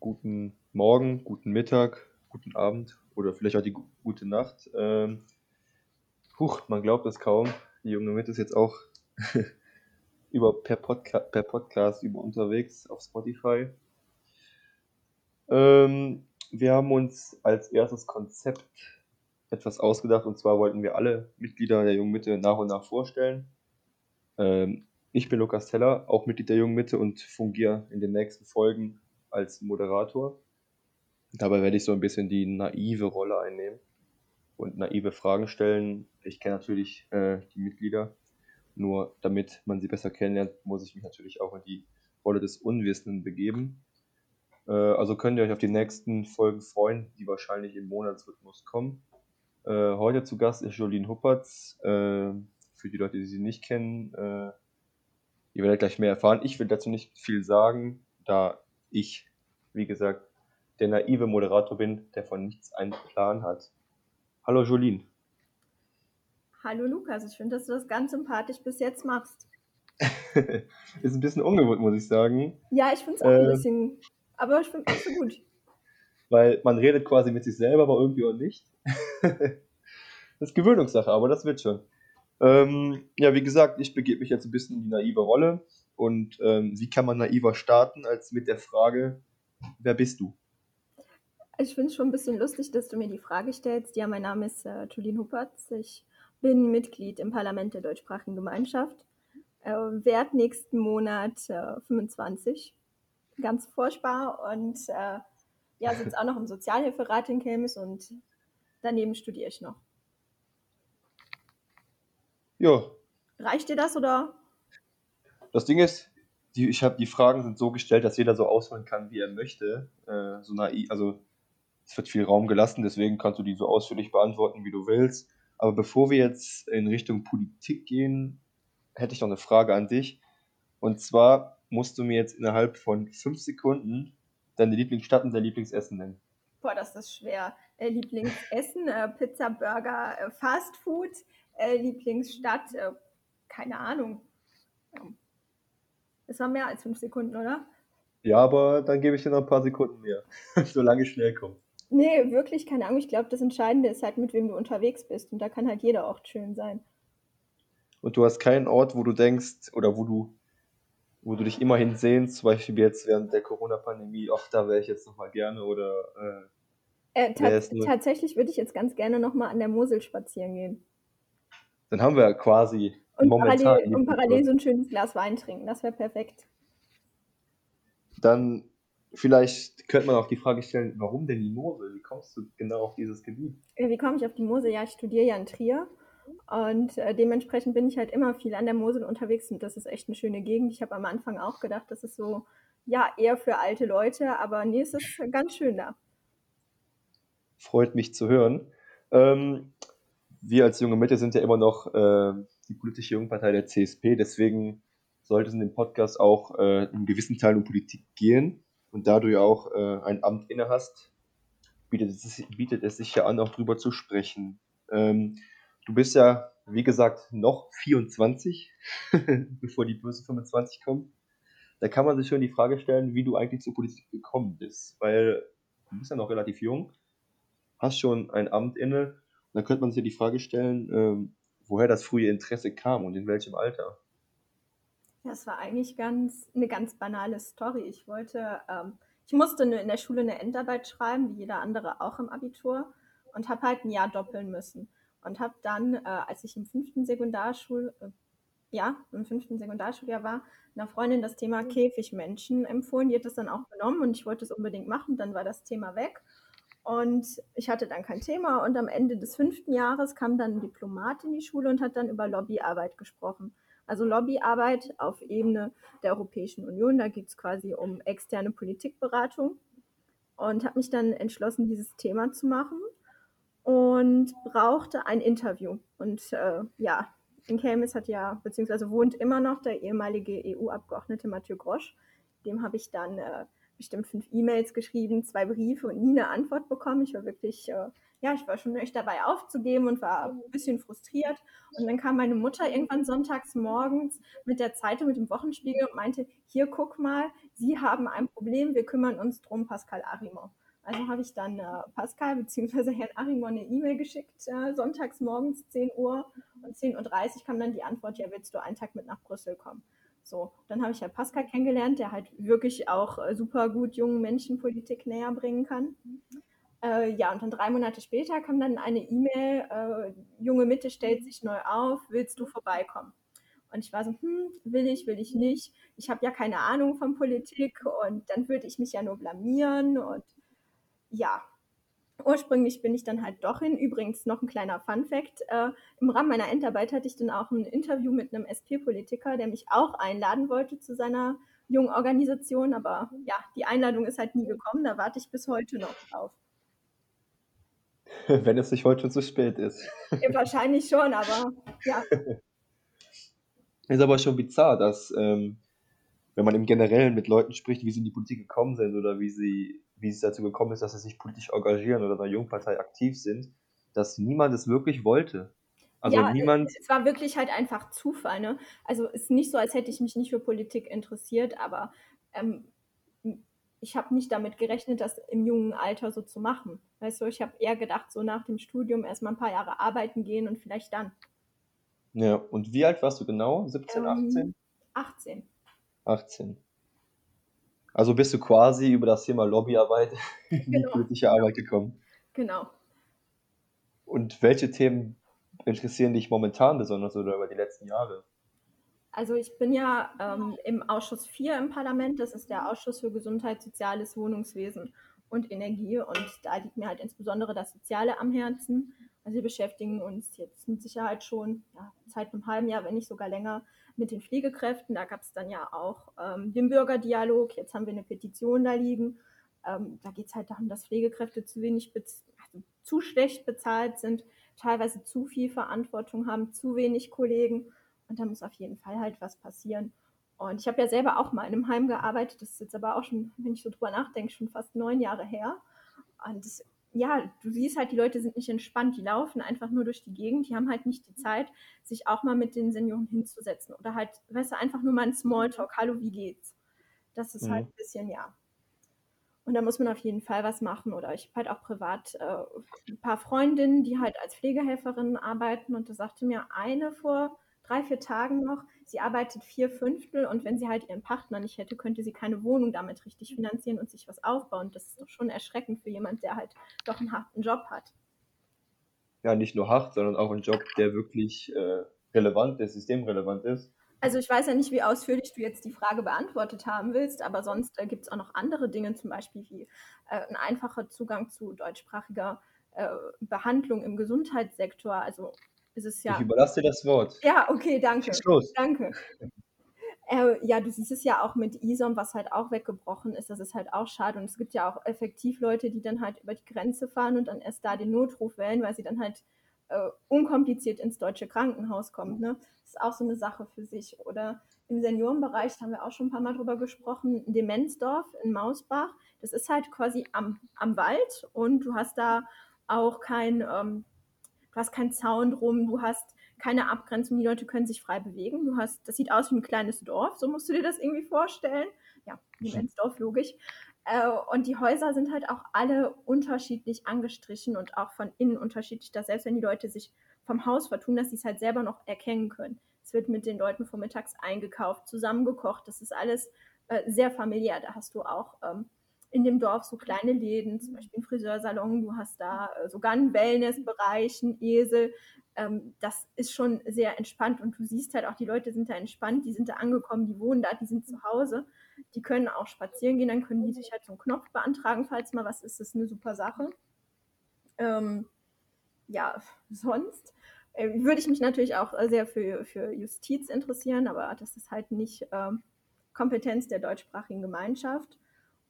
guten Morgen, guten Mittag, guten Abend oder vielleicht auch die gute Nacht. Ähm, huch, man glaubt es kaum. Die junge Mitte ist jetzt auch über per, Podca per Podcast über unterwegs auf Spotify. Ähm, wir haben uns als erstes Konzept etwas ausgedacht und zwar wollten wir alle Mitglieder der Jungen Mitte nach und nach vorstellen. Ähm, ich bin Lukas Teller, auch Mitglied der Jungen Mitte und fungiere in den nächsten Folgen als Moderator. Dabei werde ich so ein bisschen die naive Rolle einnehmen und naive Fragen stellen. Ich kenne natürlich äh, die Mitglieder, nur damit man sie besser kennenlernt, muss ich mich natürlich auch in die Rolle des Unwissenden begeben. Äh, also könnt ihr euch auf die nächsten Folgen freuen, die wahrscheinlich im Monatsrhythmus kommen. Äh, heute zu Gast ist Jolien Huppertz. Äh, für die Leute, die sie nicht kennen, äh, ihr werdet gleich mehr erfahren. Ich will dazu nicht viel sagen, da ich, wie gesagt, der naive Moderator bin, der von nichts einen Plan hat. Hallo Jolien. Hallo Lukas, ich finde, dass du das ganz sympathisch bis jetzt machst. ist ein bisschen ungewohnt, muss ich sagen. Ja, ich finde es auch äh, ein bisschen, aber ich finde es so gut. Weil man redet quasi mit sich selber, aber irgendwie auch nicht. das ist Gewöhnungssache, aber das wird schon. Ähm, ja, wie gesagt, ich begebe mich jetzt ein bisschen in die naive Rolle. Und ähm, wie kann man naiver starten als mit der Frage, wer bist du? Ich finde es schon ein bisschen lustig, dass du mir die Frage stellst. Ja, mein Name ist äh, Julien Huppertz. Ich bin Mitglied im Parlament der deutschsprachigen Gemeinschaft. Äh, werd nächsten Monat äh, 25. Ganz furchtbar. Und äh, ja, sitze auch noch im Sozialhilferat in Kelmis und daneben studiere ich noch. Ja. Reicht dir das oder? Das Ding ist, die, ich habe die Fragen sind so gestellt, dass jeder so ausholen kann, wie er möchte. Äh, so naiv, also es wird viel Raum gelassen, deswegen kannst du die so ausführlich beantworten, wie du willst. Aber bevor wir jetzt in Richtung Politik gehen, hätte ich noch eine Frage an dich. Und zwar musst du mir jetzt innerhalb von fünf Sekunden deine Lieblingsstadt und dein Lieblingsessen nennen. Boah, das ist schwer. Äh, Lieblingsessen, äh, Pizza, Burger, äh, Fast Food, äh, Lieblingsstadt, äh, keine Ahnung. Das war mehr als fünf Sekunden, oder? Ja, aber dann gebe ich dir noch ein paar Sekunden mehr, solange ich schnell komme. Nee, wirklich keine Ahnung. Ich glaube, das Entscheidende ist halt, mit wem du unterwegs bist. Und da kann halt jeder Ort schön sein. Und du hast keinen Ort, wo du denkst oder wo du, wo du dich immerhin sehnst, zum Beispiel jetzt während der Corona-Pandemie, ach, da wäre ich jetzt nochmal gerne oder. Äh, äh, ta tatsächlich würde ich jetzt ganz gerne nochmal an der Mosel spazieren gehen. Dann haben wir quasi und parallel, und parallel so ein schönes Glas Wein trinken. Das wäre perfekt. Dann vielleicht könnte man auch die Frage stellen, warum denn die Mosel? Wie kommst du genau auf dieses Gebiet? Wie komme ich auf die Mosel? Ja, ich studiere ja in Trier und äh, dementsprechend bin ich halt immer viel an der Mosel unterwegs und das ist echt eine schöne Gegend. Ich habe am Anfang auch gedacht, das ist so, ja, eher für alte Leute, aber nee, es ist ganz schön da. Freut mich zu hören. Ähm, wir als junge Mitte sind ja immer noch äh, die politische Jungpartei der CSP, deswegen sollte es in dem Podcast auch äh, in gewissen Teilen um Politik gehen. Und da du ja auch äh, ein Amt inne hast, bietet es, bietet es sich ja an, auch drüber zu sprechen. Ähm, du bist ja, wie gesagt, noch 24, bevor die böse 25 kommt. Da kann man sich schon die Frage stellen, wie du eigentlich zur Politik gekommen bist. Weil du bist ja noch relativ jung, hast schon ein Amt inne. Da könnte man sich ja die Frage stellen, ähm, woher das frühe Interesse kam und in welchem Alter. Das war eigentlich ganz eine ganz banale Story. Ich wollte, ähm, ich musste in der Schule eine Endarbeit schreiben, wie jeder andere auch im Abitur, und habe halt ein Jahr doppeln müssen. Und habe dann, äh, als ich im fünften Sekundarschul, äh, ja, im fünften Sekundarschuljahr war, einer Freundin das Thema mhm. Käfigmenschen empfohlen. Die hat das dann auch genommen und ich wollte es unbedingt machen. Dann war das Thema weg. Und ich hatte dann kein Thema. Und am Ende des fünften Jahres kam dann ein Diplomat in die Schule und hat dann über Lobbyarbeit gesprochen. Also Lobbyarbeit auf Ebene der Europäischen Union. Da geht es quasi um externe Politikberatung. Und habe mich dann entschlossen, dieses Thema zu machen und brauchte ein Interview. Und äh, ja, in Kelmis hat ja, beziehungsweise wohnt immer noch der ehemalige EU-Abgeordnete Mathieu Grosch. Dem habe ich dann äh, bestimmt fünf E-Mails geschrieben, zwei Briefe und nie eine Antwort bekommen. Ich war wirklich äh, ja, ich war schon echt dabei aufzugeben und war ein bisschen frustriert. Und dann kam meine Mutter irgendwann sonntags morgens mit der Zeitung, mit dem Wochenspiegel und meinte, hier guck mal, Sie haben ein Problem, wir kümmern uns drum, Pascal Arimont. Also habe ich dann äh, Pascal bzw. Herrn Arimon eine E-Mail geschickt, äh, sonntags morgens 10 Uhr und 10.30 Uhr kam dann die Antwort, ja, willst du einen Tag mit nach Brüssel kommen? So, dann habe ich ja Pascal kennengelernt, der halt wirklich auch äh, super gut jungen Menschen Politik näher bringen kann. Äh, ja, und dann drei Monate später kam dann eine E-Mail, äh, junge Mitte stellt sich neu auf, willst du vorbeikommen? Und ich war so, hm, will ich, will ich nicht. Ich habe ja keine Ahnung von Politik und dann würde ich mich ja nur blamieren und ja, ursprünglich bin ich dann halt doch hin. Übrigens noch ein kleiner Fun-Fact: äh, Im Rahmen meiner Endarbeit hatte ich dann auch ein Interview mit einem SP-Politiker, der mich auch einladen wollte zu seiner jungen Organisation. Aber ja, die Einladung ist halt nie gekommen. Da warte ich bis heute noch drauf. Wenn es nicht heute zu spät ist. Ja, wahrscheinlich schon, aber ja. Ist aber schon bizarr, dass, ähm, wenn man im Generellen mit Leuten spricht, wie sie in die Politik gekommen sind oder wie sie wie es dazu gekommen ist, dass sie sich politisch engagieren oder in einer Jungpartei aktiv sind, dass niemand es wirklich wollte. Also ja, niemand. Es war wirklich halt einfach Zufall. Ne? Also es ist nicht so, als hätte ich mich nicht für Politik interessiert, aber ähm, ich habe nicht damit gerechnet, das im jungen Alter so zu machen. Weißt du, ich habe eher gedacht, so nach dem Studium erstmal ein paar Jahre arbeiten gehen und vielleicht dann. Ja, und wie alt warst du genau? 17, ähm, 18? 18. 18. Also bist du quasi über das Thema Lobbyarbeit in die genau. politische Arbeit gekommen. Genau. Und welche Themen interessieren dich momentan besonders oder über die letzten Jahre? Also ich bin ja ähm, im Ausschuss 4 im Parlament, das ist der Ausschuss für Gesundheit, Soziales, Wohnungswesen und Energie und da liegt mir halt insbesondere das Soziale am Herzen. Also wir beschäftigen uns jetzt mit Sicherheit schon ja, seit einem halben Jahr, wenn nicht sogar länger, mit den Pflegekräften. Da gab es dann ja auch ähm, den Bürgerdialog. Jetzt haben wir eine Petition da liegen. Ähm, da geht es halt darum, dass Pflegekräfte zu wenig, also zu schlecht bezahlt sind, teilweise zu viel Verantwortung haben, zu wenig Kollegen. Und da muss auf jeden Fall halt was passieren. Und ich habe ja selber auch mal in einem Heim gearbeitet. Das ist jetzt aber auch schon, wenn ich so drüber nachdenke, schon fast neun Jahre her. Und das ja, du siehst halt, die Leute sind nicht entspannt, die laufen einfach nur durch die Gegend, die haben halt nicht die Zeit, sich auch mal mit den Senioren hinzusetzen oder halt, weißt du, einfach nur mal ein Smalltalk, hallo, wie geht's? Das ist halt mhm. halt ein bisschen, ja. Und da muss man auf jeden Fall was machen. Oder ich habe halt auch privat äh, ein paar Freundinnen, die halt als Pflegehelferinnen arbeiten. Und da sagte mir eine vor drei, vier Tagen noch, sie arbeitet vier Fünftel und wenn sie halt ihren Partner nicht hätte, könnte sie keine Wohnung damit richtig finanzieren und sich was aufbauen. Das ist doch schon erschreckend für jemand, der halt doch einen harten Job hat. Ja, nicht nur hart, sondern auch einen Job, der wirklich äh, relevant ist, systemrelevant ist. Also ich weiß ja nicht, wie ausführlich du jetzt die Frage beantwortet haben willst, aber sonst äh, gibt es auch noch andere Dinge, zum Beispiel wie äh, ein einfacher Zugang zu deutschsprachiger äh, Behandlung im Gesundheitssektor. Also ist es ja. Ich überlasse dir das Wort. Ja, okay, danke. Schieß los. Danke. Äh, ja, du siehst es ja auch mit ISOM, was halt auch weggebrochen ist. Das ist halt auch schade. Und es gibt ja auch effektiv Leute, die dann halt über die Grenze fahren und dann erst da den Notruf wählen, weil sie dann halt äh, unkompliziert ins deutsche Krankenhaus kommen. Ne? Das ist auch so eine Sache für sich. Oder im Seniorenbereich, da haben wir auch schon ein paar Mal drüber gesprochen, Demenzdorf in Mausbach. Das ist halt quasi am, am Wald und du hast da auch kein. Ähm, du hast keinen Zaun drum, du hast keine Abgrenzung, die Leute können sich frei bewegen. Du hast, das sieht aus wie ein kleines Dorf, so musst du dir das irgendwie vorstellen. Ja, wie ein Dorf, logisch. Äh, und die Häuser sind halt auch alle unterschiedlich angestrichen und auch von innen unterschiedlich, dass selbst wenn die Leute sich vom Haus vertun, dass sie es halt selber noch erkennen können. Es wird mit den Leuten vormittags eingekauft, zusammengekocht. Das ist alles äh, sehr familiär. Da hast du auch ähm, in dem Dorf so kleine Läden, zum Beispiel ein Friseursalon, du hast da äh, sogar einen Wellnessbereich, einen Esel. Ähm, das ist schon sehr entspannt und du siehst halt auch, die Leute sind da entspannt, die sind da angekommen, die wohnen da, die sind zu Hause, die können auch spazieren gehen, dann können die sich halt so einen Knopf beantragen, falls mal was ist, das ist eine super Sache. Ähm, ja, sonst äh, würde ich mich natürlich auch sehr für, für Justiz interessieren, aber das ist halt nicht äh, Kompetenz der deutschsprachigen Gemeinschaft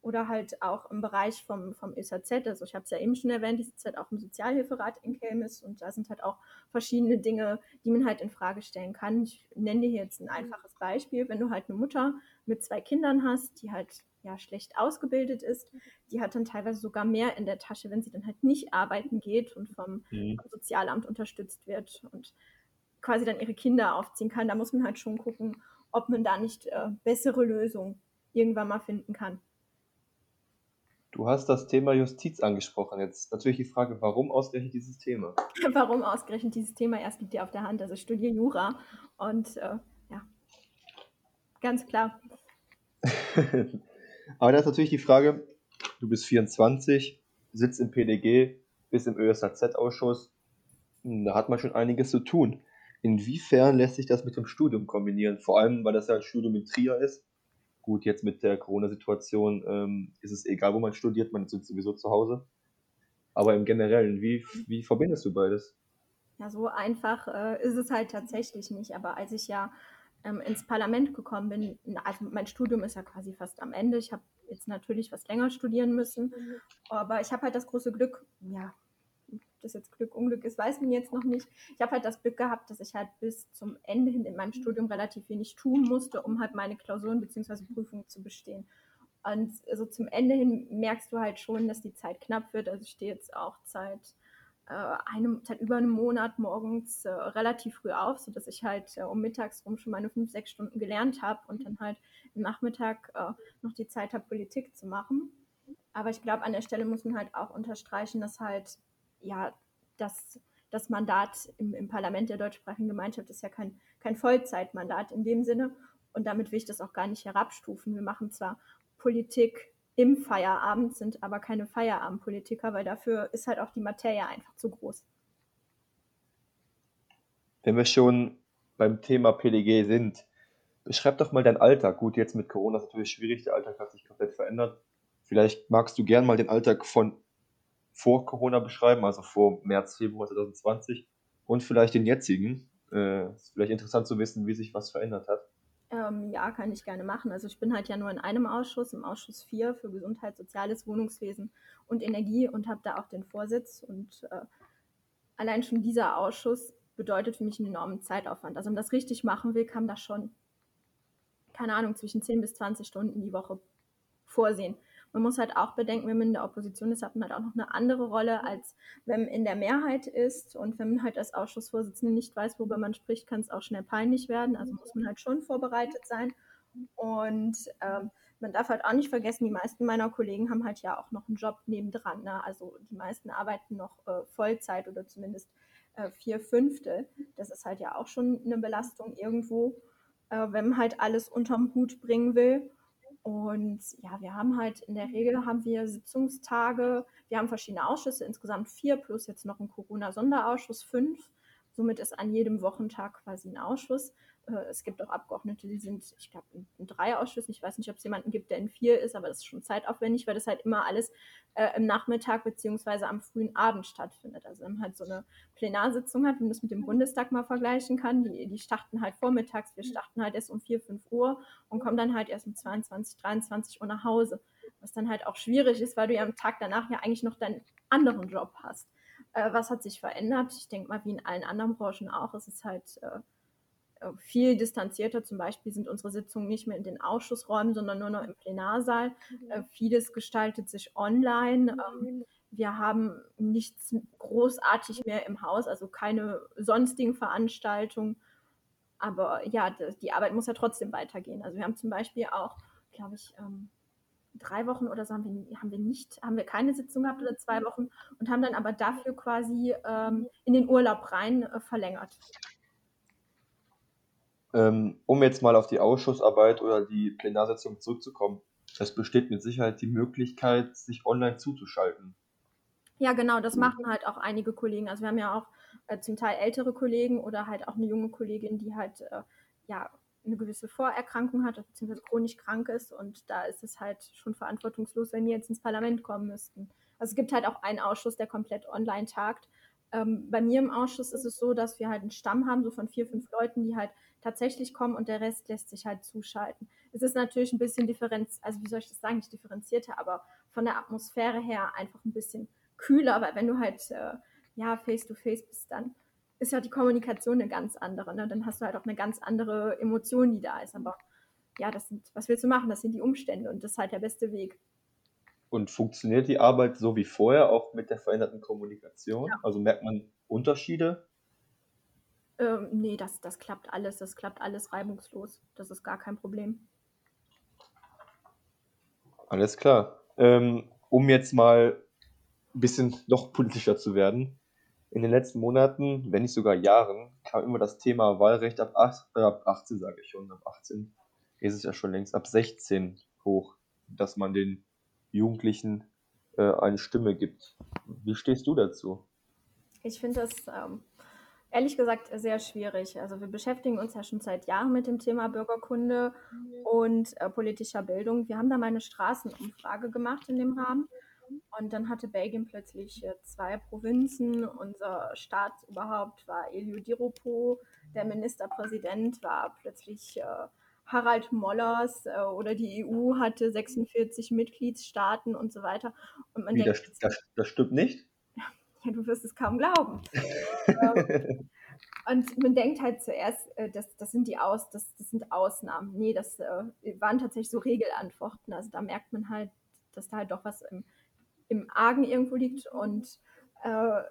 oder halt auch im Bereich vom, vom ÖSAZ, also ich habe es ja eben schon erwähnt, ich sitze halt auch im Sozialhilferat in Kelmis und da sind halt auch verschiedene Dinge, die man halt in Frage stellen kann. Ich nenne dir jetzt ein einfaches Beispiel, wenn du halt eine Mutter mit zwei Kindern hast, die halt ja schlecht ausgebildet ist, die hat dann teilweise sogar mehr in der Tasche, wenn sie dann halt nicht arbeiten geht und vom, mhm. vom Sozialamt unterstützt wird und quasi dann ihre Kinder aufziehen kann. Da muss man halt schon gucken, ob man da nicht äh, bessere Lösungen irgendwann mal finden kann. Du hast das Thema Justiz angesprochen. Jetzt natürlich die Frage, warum ausgerechnet dieses Thema? warum ausgerechnet dieses Thema? Erst liegt dir auf der Hand. Also studiere Jura und äh, ja, ganz klar. Aber da ist natürlich die Frage, du bist 24, sitzt im PDG, bist im ÖSAZ-Ausschuss, hm, da hat man schon einiges zu tun. Inwiefern lässt sich das mit dem Studium kombinieren? Vor allem, weil das ja ein Studium in Trier ist Gut, jetzt mit der Corona-Situation ähm, ist es egal, wo man studiert, man ist sowieso zu Hause. Aber im Generellen, wie, wie verbindest du beides? Ja, so einfach äh, ist es halt tatsächlich nicht. Aber als ich ja ähm, ins Parlament gekommen bin, also mein Studium ist ja quasi fast am Ende. Ich habe jetzt natürlich was länger studieren müssen, aber ich habe halt das große Glück, ja, das jetzt Glück, Unglück ist, weiß man jetzt noch nicht. Ich habe halt das Glück gehabt, dass ich halt bis zum Ende hin in meinem Studium relativ wenig tun musste, um halt meine Klausuren bzw. Prüfungen zu bestehen. Und so zum Ende hin merkst du halt schon, dass die Zeit knapp wird. Also ich stehe jetzt auch seit, äh, einem, seit über einem Monat morgens äh, relativ früh auf, sodass ich halt äh, um mittags rum schon meine fünf, sechs Stunden gelernt habe und dann halt im Nachmittag äh, noch die Zeit habe, Politik zu machen. Aber ich glaube, an der Stelle muss man halt auch unterstreichen, dass halt ja, das, das Mandat im, im Parlament der deutschsprachigen Gemeinschaft ist ja kein, kein Vollzeitmandat in dem Sinne. Und damit will ich das auch gar nicht herabstufen. Wir machen zwar Politik im Feierabend, sind aber keine Feierabendpolitiker, weil dafür ist halt auch die Materie einfach zu groß. Wenn wir schon beim Thema PDG sind, beschreib doch mal deinen Alltag. Gut, jetzt mit Corona ist natürlich schwierig, der Alltag hat sich komplett verändert. Vielleicht magst du gern mal den Alltag von vor Corona beschreiben, also vor März, Februar 2020 und vielleicht den jetzigen. Äh, ist vielleicht interessant zu wissen, wie sich was verändert hat. Ähm, ja, kann ich gerne machen. Also ich bin halt ja nur in einem Ausschuss, im Ausschuss 4 für Gesundheit, Soziales, Wohnungswesen und Energie und habe da auch den Vorsitz. Und äh, allein schon dieser Ausschuss bedeutet für mich einen enormen Zeitaufwand. Also um das richtig machen will, kann das schon, keine Ahnung, zwischen 10 bis 20 Stunden die Woche vorsehen. Man muss halt auch bedenken, wenn man in der Opposition ist, hat man halt auch noch eine andere Rolle, als wenn man in der Mehrheit ist. Und wenn man halt als Ausschussvorsitzende nicht weiß, worüber man spricht, kann es auch schnell peinlich werden. Also muss man halt schon vorbereitet sein. Und ähm, man darf halt auch nicht vergessen, die meisten meiner Kollegen haben halt ja auch noch einen Job nebendran. Ne? Also die meisten arbeiten noch äh, Vollzeit oder zumindest äh, vier Fünfte. Das ist halt ja auch schon eine Belastung irgendwo, äh, wenn man halt alles unterm Hut bringen will. Und ja, wir haben halt in der Regel haben wir Sitzungstage, wir haben verschiedene Ausschüsse, insgesamt vier, plus jetzt noch ein Corona-Sonderausschuss, fünf. Somit ist an jedem Wochentag quasi ein Ausschuss. Äh, es gibt auch Abgeordnete, die sind, ich glaube, in, drei Ausschüssen. Ich weiß nicht, ob es jemanden gibt, der in vier ist, aber das ist schon zeitaufwendig, weil das halt immer alles äh, im Nachmittag beziehungsweise am frühen Abend stattfindet. Also wenn man halt so eine Plenarsitzung hat, wenn man das mit dem Bundestag mal vergleichen kann, die, die starten halt vormittags, wir starten halt erst um vier, fünf Uhr und kommen dann halt erst um 22, 23 Uhr nach Hause. Was dann halt auch schwierig ist, weil du ja am Tag danach ja eigentlich noch deinen anderen Job hast. Äh, was hat sich verändert? Ich denke mal, wie in allen anderen Branchen auch, es ist halt äh, viel distanzierter. Zum Beispiel sind unsere Sitzungen nicht mehr in den Ausschussräumen, sondern nur noch im Plenarsaal. Mhm. Äh, vieles gestaltet sich online. Ähm, wir haben nichts großartig mehr im Haus, also keine sonstigen Veranstaltungen. Aber ja, die Arbeit muss ja trotzdem weitergehen. Also wir haben zum Beispiel auch, glaube ich, ähm, drei Wochen oder so haben wir, haben wir nicht, haben wir keine Sitzung gehabt oder zwei Wochen und haben dann aber dafür quasi ähm, in den Urlaub rein äh, verlängert. Ähm, um jetzt mal auf die Ausschussarbeit oder die Plenarsitzung zurückzukommen. Es besteht mit Sicherheit die Möglichkeit, sich online zuzuschalten. Ja, genau, das machen halt auch einige Kollegen. Also wir haben ja auch äh, zum Teil ältere Kollegen oder halt auch eine junge Kollegin, die halt äh, ja eine gewisse Vorerkrankung hat, beziehungsweise chronisch krank ist und da ist es halt schon verantwortungslos, wenn die jetzt ins Parlament kommen müssten. Also es gibt halt auch einen Ausschuss, der komplett online tagt. Ähm, bei mir im Ausschuss ist es so, dass wir halt einen Stamm haben, so von vier, fünf Leuten, die halt tatsächlich kommen und der Rest lässt sich halt zuschalten. Es ist natürlich ein bisschen differenziert, also wie soll ich das sagen, nicht differenzierter, aber von der Atmosphäre her einfach ein bisschen kühler, weil wenn du halt äh, ja face to face bist, dann ist ja die Kommunikation eine ganz andere. Ne? Dann hast du halt auch eine ganz andere Emotion, die da ist. Aber ja, das sind, was willst du machen? Das sind die Umstände und das ist halt der beste Weg. Und funktioniert die Arbeit so wie vorher, auch mit der veränderten Kommunikation? Ja. Also merkt man Unterschiede? Ähm, nee, das, das klappt alles. Das klappt alles reibungslos. Das ist gar kein Problem. Alles klar. Ähm, um jetzt mal ein bisschen noch politischer zu werden. In den letzten Monaten, wenn nicht sogar Jahren, kam immer das Thema Wahlrecht ab, 8, äh, ab 18, sage ich schon, ab 18 ist es ja schon längst, ab 16 hoch, dass man den Jugendlichen äh, eine Stimme gibt. Wie stehst du dazu? Ich finde das ähm, ehrlich gesagt sehr schwierig. Also wir beschäftigen uns ja schon seit Jahren mit dem Thema Bürgerkunde und äh, politischer Bildung. Wir haben da mal eine Straßenumfrage gemacht in dem Rahmen. Und dann hatte Belgien plötzlich äh, zwei Provinzen. Unser Staatsoberhaupt war Elio Di Rupo. Der Ministerpräsident war plötzlich äh, Harald Mollers äh, oder die EU hatte 46 Mitgliedstaaten und so weiter. Und man Wie, denkt, das, das, das stimmt nicht? Ja, du wirst es kaum glauben. Ähm, und man denkt halt zuerst, äh, das, das sind die Aus, das, das sind Ausnahmen. Nee, das äh, waren tatsächlich so Regelantworten. Also da merkt man halt, dass da halt doch was im, im Argen irgendwo liegt. Und äh,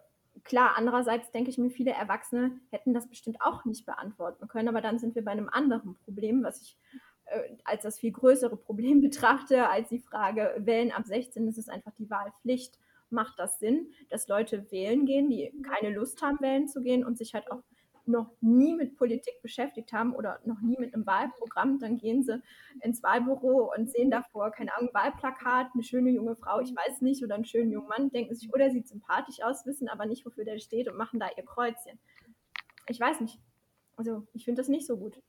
klar, andererseits denke ich mir, viele Erwachsene hätten das bestimmt auch nicht beantworten können. Aber dann sind wir bei einem anderen Problem, was ich äh, als das viel größere Problem betrachte, als die Frage, wählen ab 16, das ist einfach die Wahlpflicht macht das Sinn, dass Leute wählen gehen, die keine Lust haben, wählen zu gehen und sich halt auch noch nie mit Politik beschäftigt haben oder noch nie mit einem Wahlprogramm, dann gehen sie ins Wahlbüro und sehen davor, keine Ahnung, Wahlplakat, eine schöne junge Frau, ich weiß nicht, oder einen schönen jungen Mann, denken sich, oder oh, sieht sympathisch aus, wissen aber nicht, wofür der steht und machen da ihr Kreuzchen. Ich weiß nicht. Also, ich finde das nicht so gut.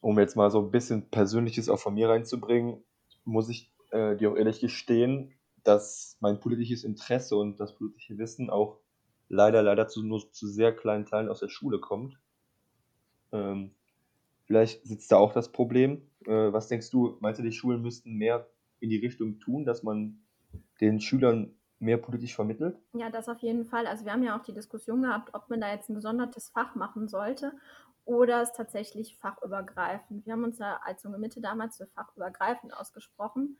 Um jetzt mal so ein bisschen Persönliches auch von mir reinzubringen, muss ich äh, dir auch ehrlich gestehen, dass mein politisches Interesse und das politische Wissen auch leider, leider zu, nur zu sehr kleinen Teilen aus der Schule kommt. Ähm, vielleicht sitzt da auch das Problem. Äh, was denkst du, meinst du, die Schulen müssten mehr in die Richtung tun, dass man den Schülern mehr politisch vermittelt? Ja, das auf jeden Fall. Also wir haben ja auch die Diskussion gehabt, ob man da jetzt ein gesondertes Fach machen sollte oder es tatsächlich fachübergreifend. Wir haben uns ja als junge Mitte damals für fachübergreifend ausgesprochen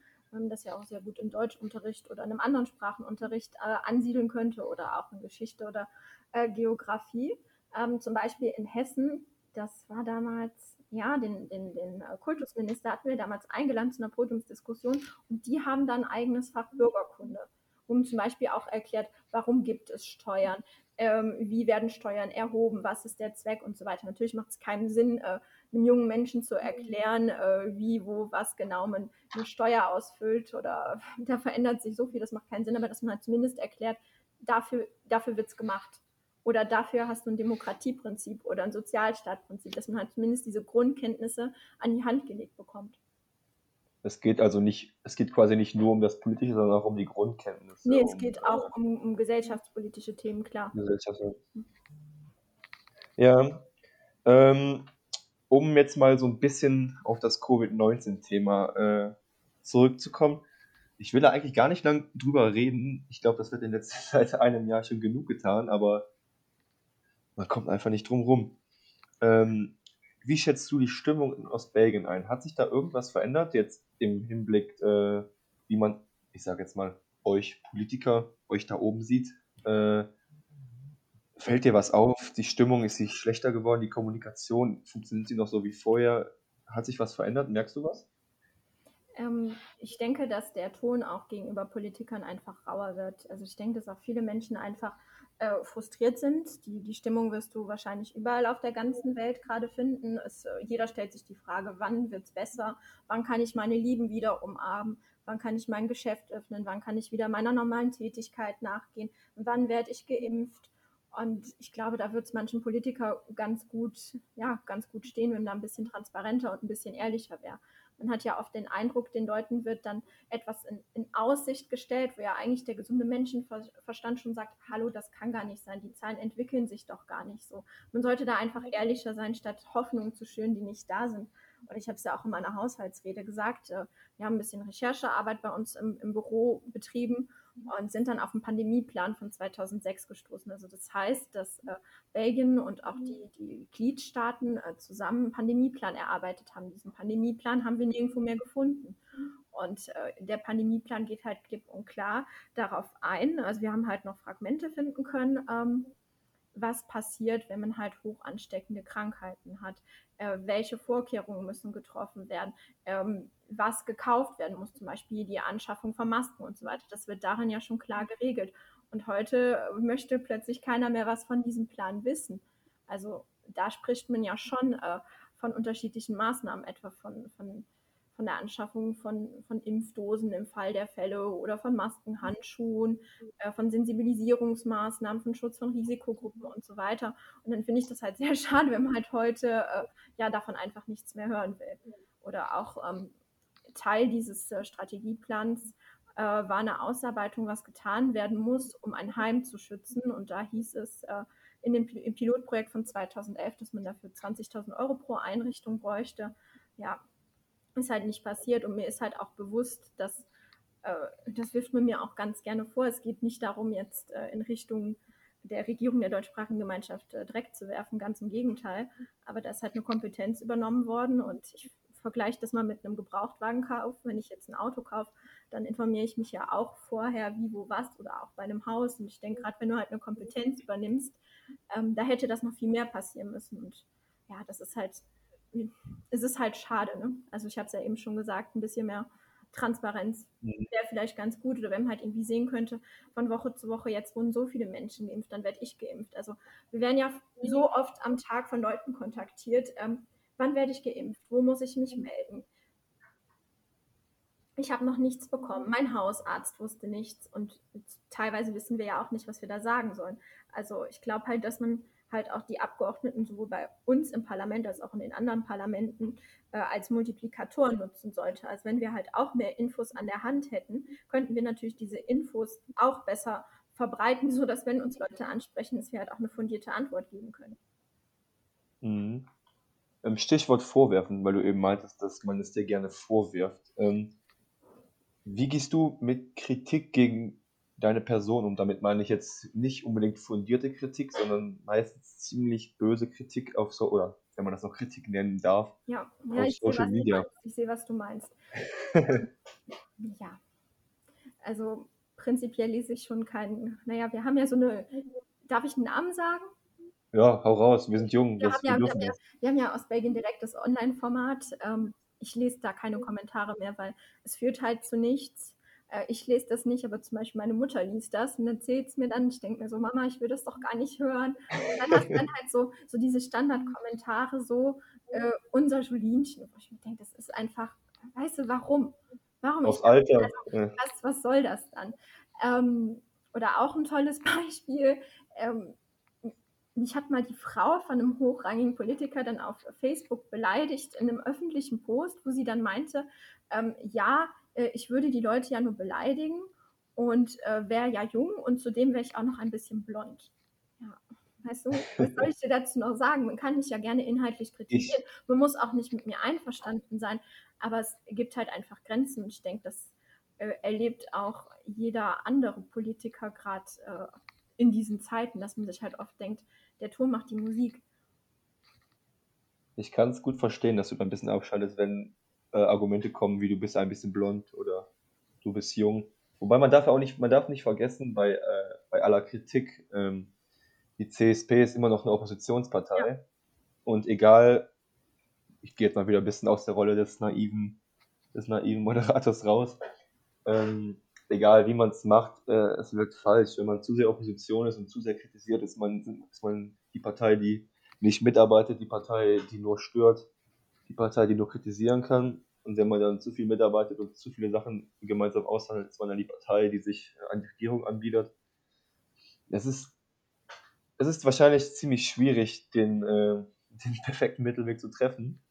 das ja auch sehr gut im Deutschunterricht oder in einem anderen Sprachenunterricht äh, ansiedeln könnte oder auch in Geschichte oder äh, Geografie. Ähm, zum Beispiel in Hessen, das war damals, ja, den, den, den äh, Kultusminister hatten wir damals eingeladen zu einer Podiumsdiskussion und die haben dann ein eigenes Fach Bürgerkunde um zum Beispiel auch erklärt, warum gibt es Steuern, ähm, wie werden Steuern erhoben, was ist der Zweck und so weiter. Natürlich macht es keinen Sinn, äh, einem jungen Menschen zu erklären, äh, wie, wo, was genau man eine Steuer ausfüllt oder da verändert sich so viel, das macht keinen Sinn, aber dass man halt zumindest erklärt, dafür, dafür wird es gemacht. Oder dafür hast du ein Demokratieprinzip oder ein Sozialstaatprinzip, dass man halt zumindest diese Grundkenntnisse an die Hand gelegt bekommt. Es geht also nicht, es geht quasi nicht nur um das Politische, sondern auch um die Grundkenntnisse. Nee, es um, geht auch um, um, gesellschaftspolitische Themen, klar. Gesellschaft, ja. Ähm, um jetzt mal so ein bisschen auf das Covid-19-Thema äh, zurückzukommen. Ich will da eigentlich gar nicht lang drüber reden. Ich glaube, das wird in letzter Zeit einem Jahr schon genug getan, aber man kommt einfach nicht drum rum. Ähm, wie schätzt du die Stimmung in Ostbelgien ein? Hat sich da irgendwas verändert jetzt im Hinblick, äh, wie man, ich sage jetzt mal, euch Politiker, euch da oben sieht? Äh, fällt dir was auf? Die Stimmung ist sie schlechter geworden, die Kommunikation funktioniert sie noch so wie vorher? Hat sich was verändert? Merkst du was? Ähm, ich denke, dass der Ton auch gegenüber Politikern einfach rauer wird. Also ich denke, dass auch viele Menschen einfach äh, frustriert sind. Die, die Stimmung wirst du wahrscheinlich überall auf der ganzen Welt gerade finden. Es, äh, jeder stellt sich die Frage, wann wird es besser? Wann kann ich meine Lieben wieder umarmen? Wann kann ich mein Geschäft öffnen? Wann kann ich wieder meiner normalen Tätigkeit nachgehen? Wann werde ich geimpft? Und ich glaube, da wird es manchen Politiker ganz gut, ja, ganz gut stehen, wenn da ein bisschen transparenter und ein bisschen ehrlicher wäre. Man hat ja oft den Eindruck, den Leuten wird dann etwas in, in Aussicht gestellt, wo ja eigentlich der gesunde Menschenverstand schon sagt, hallo, das kann gar nicht sein, die Zahlen entwickeln sich doch gar nicht so. Man sollte da einfach ehrlicher sein, statt Hoffnungen zu schüren, die nicht da sind. Und ich habe es ja auch in meiner Haushaltsrede gesagt, äh, wir haben ein bisschen Recherchearbeit bei uns im, im Büro betrieben und sind dann auf einen Pandemieplan von 2006 gestoßen. Also das heißt, dass äh, Belgien und auch die, die Gliedstaaten äh, zusammen einen Pandemieplan erarbeitet haben. Diesen Pandemieplan haben wir nirgendwo mehr gefunden. Und äh, der Pandemieplan geht halt klipp und klar darauf ein. Also wir haben halt noch Fragmente finden können. Ähm, was passiert, wenn man halt hoch ansteckende Krankheiten hat, äh, welche Vorkehrungen müssen getroffen werden, ähm, was gekauft werden muss, zum Beispiel die Anschaffung von Masken und so weiter. Das wird darin ja schon klar geregelt. Und heute möchte plötzlich keiner mehr was von diesem Plan wissen. Also da spricht man ja schon äh, von unterschiedlichen Maßnahmen, etwa von, von von der Anschaffung von, von Impfdosen im Fall der Fälle oder von Masken, Handschuhen, äh, von Sensibilisierungsmaßnahmen, von Schutz von Risikogruppen und so weiter. Und dann finde ich das halt sehr schade, wenn man halt heute äh, ja davon einfach nichts mehr hören will. Oder auch ähm, Teil dieses äh, Strategieplans äh, war eine Ausarbeitung, was getan werden muss, um ein Heim zu schützen. Und da hieß es äh, in dem im Pilotprojekt von 2011, dass man dafür 20.000 Euro pro Einrichtung bräuchte. Ja, ist halt nicht passiert und mir ist halt auch bewusst, dass äh, das wirft man mir auch ganz gerne vor. Es geht nicht darum, jetzt äh, in Richtung der Regierung der deutschsprachigen Gemeinschaft äh, Dreck zu werfen, ganz im Gegenteil. Aber da ist halt eine Kompetenz übernommen worden und ich vergleiche das mal mit einem Gebrauchtwagenkauf. Wenn ich jetzt ein Auto kaufe, dann informiere ich mich ja auch vorher, wie, wo, was oder auch bei einem Haus. Und ich denke, gerade wenn du halt eine Kompetenz übernimmst, ähm, da hätte das noch viel mehr passieren müssen. Und ja, das ist halt es ist halt schade. Ne? Also ich habe es ja eben schon gesagt, ein bisschen mehr Transparenz mhm. wäre vielleicht ganz gut. Oder wenn man halt irgendwie sehen könnte, von Woche zu Woche, jetzt wurden so viele Menschen geimpft, dann werde ich geimpft. Also wir werden ja so oft am Tag von Leuten kontaktiert. Ähm, wann werde ich geimpft? Wo muss ich mich melden? Ich habe noch nichts bekommen. Mein Hausarzt wusste nichts und teilweise wissen wir ja auch nicht, was wir da sagen sollen. Also ich glaube halt, dass man halt auch die Abgeordneten sowohl bei uns im Parlament als auch in den anderen Parlamenten äh, als Multiplikatoren nutzen sollte. Also wenn wir halt auch mehr Infos an der Hand hätten, könnten wir natürlich diese Infos auch besser verbreiten, sodass wenn uns Leute ansprechen, dass wir halt auch eine fundierte Antwort geben können. Mhm. Ähm, Stichwort vorwerfen, weil du eben meintest, dass man es dir gerne vorwirft. Ähm, wie gehst du mit Kritik gegen deine Person um. Damit meine ich jetzt nicht unbedingt fundierte Kritik, sondern meistens ziemlich böse Kritik auf so, oder wenn man das noch Kritik nennen darf, ja, ja ich Social sehe, Media. Ich sehe, was du meinst. ja. Also prinzipiell lese ich schon keinen. Naja, wir haben ja so eine. Darf ich einen Namen sagen? Ja, hau raus, wir sind jung. Wir, haben, ja, wir, haben, ja, wir haben ja aus Belgien direkt das Online-Format. Ähm, ich lese da keine Kommentare mehr, weil es führt halt zu nichts äh, ich lese das nicht, aber zum Beispiel meine Mutter liest das und erzählt es mir dann. Ich denke mir so, Mama, ich will das doch gar nicht hören. Und dann hast du dann halt so, so diese Standardkommentare, so äh, unser Julinchen. Wo ich mir denke, das ist einfach, weißt du, warum? Warum? Aufs Alter. Also, was, was soll das dann? Ähm, oder auch ein tolles Beispiel. Ähm, mich hat mal die Frau von einem hochrangigen Politiker dann auf Facebook beleidigt in einem öffentlichen Post, wo sie dann meinte, ähm, ja, äh, ich würde die Leute ja nur beleidigen und äh, wäre ja jung und zudem wäre ich auch noch ein bisschen blond. Ja. Weißt du, was soll ich dir dazu noch sagen? Man kann mich ja gerne inhaltlich kritisieren. Ich. Man muss auch nicht mit mir einverstanden sein, aber es gibt halt einfach Grenzen und ich denke, das äh, erlebt auch jeder andere Politiker gerade äh, in diesen Zeiten, dass man sich halt oft denkt, der Ton macht die Musik. Ich kann es gut verstehen, dass du da ein bisschen abschaltest, wenn äh, Argumente kommen, wie du bist ein bisschen blond oder du bist jung. Wobei man darf auch nicht, man darf nicht vergessen, bei, äh, bei aller Kritik, ähm, die CSP ist immer noch eine Oppositionspartei. Ja. Und egal, ich gehe jetzt mal wieder ein bisschen aus der Rolle des naiven, des naiven Moderators raus. Ähm, egal wie man es macht, äh, es wirkt falsch. Wenn man zu sehr Opposition ist und zu sehr kritisiert, ist man, ist man die Partei, die nicht mitarbeitet, die Partei, die nur stört die Partei, die nur kritisieren kann. Und wenn man dann zu viel mitarbeitet und zu viele Sachen gemeinsam aushandelt, ist man dann die Partei, die sich an die Regierung anbietet. Es ist, es ist wahrscheinlich ziemlich schwierig, den, äh, den perfekten Mittelweg zu treffen.